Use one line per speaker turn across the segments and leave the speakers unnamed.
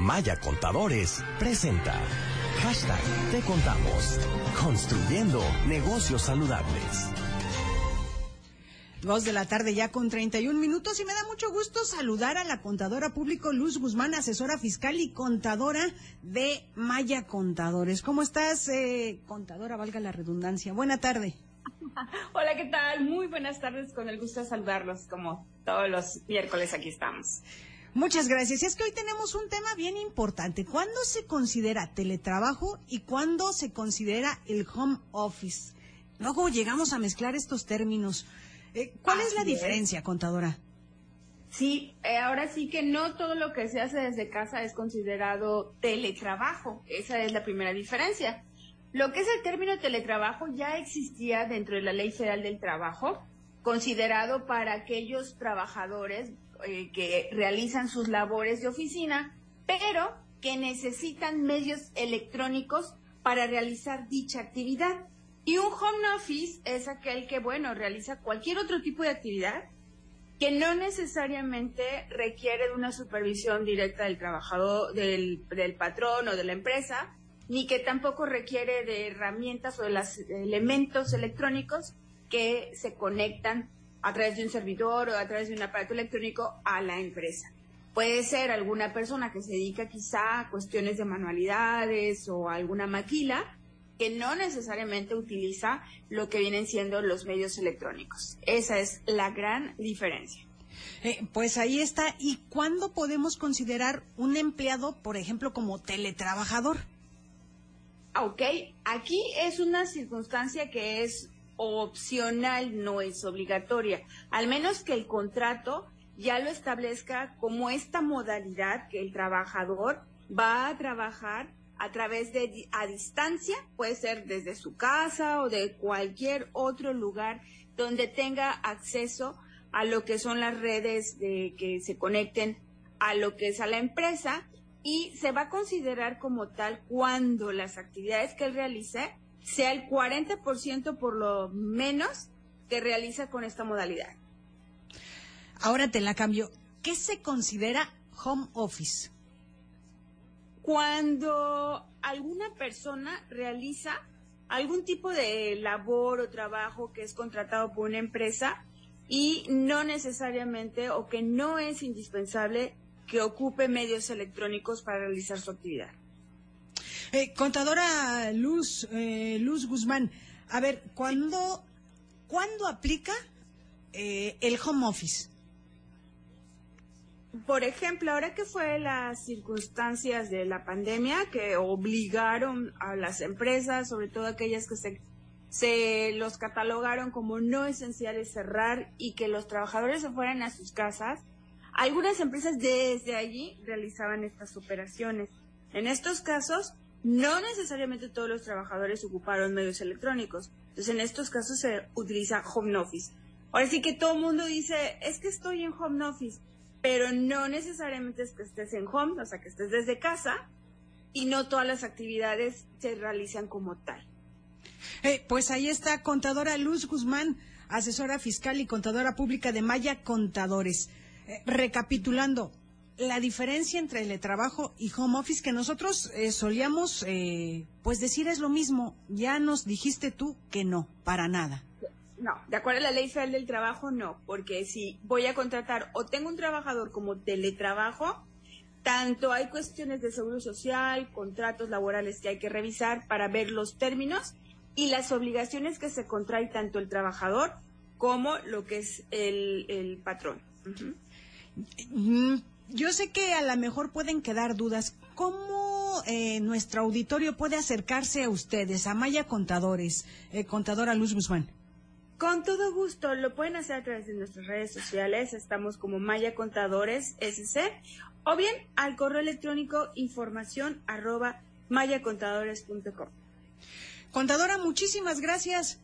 Maya Contadores presenta. Hashtag Te Contamos. Construyendo negocios saludables.
Dos de la tarde ya con 31 minutos y me da mucho gusto saludar a la contadora público Luz Guzmán, asesora fiscal y contadora de Maya Contadores. ¿Cómo estás, eh, contadora? Valga la redundancia. Buena tarde.
Hola, ¿qué tal? Muy buenas tardes, con el gusto de saludarlos como todos los miércoles aquí estamos.
Muchas gracias. Y es que hoy tenemos un tema bien importante. ¿Cuándo se considera teletrabajo y cuándo se considera el home office? Luego llegamos a mezclar estos términos. Eh, ¿Cuál es la diferencia, contadora?
Sí, eh, ahora sí que no todo lo que se hace desde casa es considerado teletrabajo. Esa es la primera diferencia. Lo que es el término teletrabajo ya existía dentro de la Ley Federal del Trabajo, considerado para aquellos trabajadores eh, que realizan sus labores de oficina, pero que necesitan medios electrónicos para realizar dicha actividad. Y un home office es aquel que, bueno, realiza cualquier otro tipo de actividad que no necesariamente requiere de una supervisión directa del trabajador, del, del patrón o de la empresa, ni que tampoco requiere de herramientas o de los elementos electrónicos que se conectan a través de un servidor o a través de un aparato electrónico a la empresa. Puede ser alguna persona que se dedica quizá a cuestiones de manualidades o alguna maquila que no necesariamente utiliza lo que vienen siendo los medios electrónicos. Esa es la gran diferencia.
Eh, pues ahí está. ¿Y cuándo podemos considerar un empleado, por ejemplo, como teletrabajador?
Ok, aquí es una circunstancia que es opcional, no es obligatoria, al menos que el contrato ya lo establezca como esta modalidad que el trabajador va a trabajar a través de a distancia, puede ser desde su casa o de cualquier otro lugar donde tenga acceso a lo que son las redes de que se conecten a lo que es a la empresa y se va a considerar como tal cuando las actividades que él realice sea el 40% por lo menos que realiza con esta modalidad.
Ahora te la cambio. ¿Qué se considera home office?
Cuando alguna persona realiza algún tipo de labor o trabajo que es contratado por una empresa y no necesariamente o que no es indispensable que ocupe medios electrónicos para realizar su actividad.
Eh, contadora Luz, eh, Luz Guzmán, a ver, ¿cuándo, ¿cuándo aplica eh, el home office?
Por ejemplo, ahora que fue las circunstancias de la pandemia que obligaron a las empresas, sobre todo aquellas que se, se los catalogaron como no esenciales cerrar y que los trabajadores se fueran a sus casas, algunas empresas desde allí realizaban estas operaciones. En estos casos, no necesariamente todos los trabajadores ocuparon medios electrónicos. Entonces, en estos casos se utiliza home office. Ahora sí que todo el mundo dice, es que estoy en home office pero no necesariamente es que estés en home, o sea, que estés desde casa, y no todas las actividades se realizan como tal.
Eh, pues ahí está, contadora Luz Guzmán, asesora fiscal y contadora pública de Maya Contadores. Eh, recapitulando, la diferencia entre el trabajo y home office que nosotros eh, solíamos pues decir es lo mismo. Ya nos dijiste tú que no, para nada.
No, de acuerdo a la ley federal del trabajo, no, porque si voy a contratar o tengo un trabajador como teletrabajo, tanto hay cuestiones de seguro social, contratos laborales que hay que revisar para ver los términos y las obligaciones que se contrae tanto el trabajador como lo que es el, patrón.
Yo sé que a lo mejor pueden quedar dudas. ¿Cómo eh, nuestro auditorio puede acercarse a ustedes, a Maya Contadores, eh, contadora Luz Guzmán?
Con todo gusto, lo pueden hacer a través de nuestras redes sociales, estamos como Maya Contadores SC, o bien al correo electrónico información arroba mayacontadores.com.
Contadora, muchísimas gracias.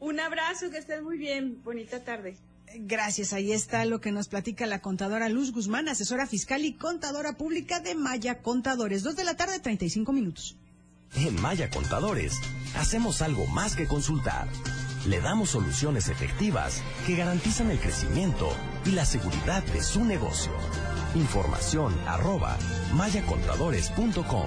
Un abrazo, que estén muy bien, bonita tarde.
Gracias, ahí está lo que nos platica la contadora Luz Guzmán, asesora fiscal y contadora pública de Maya Contadores. Dos de la tarde, 35 minutos.
En Maya Contadores, hacemos algo más que consultar le damos soluciones efectivas que garantizan el crecimiento y la seguridad de su negocio. Información arroba mayacontadores.com.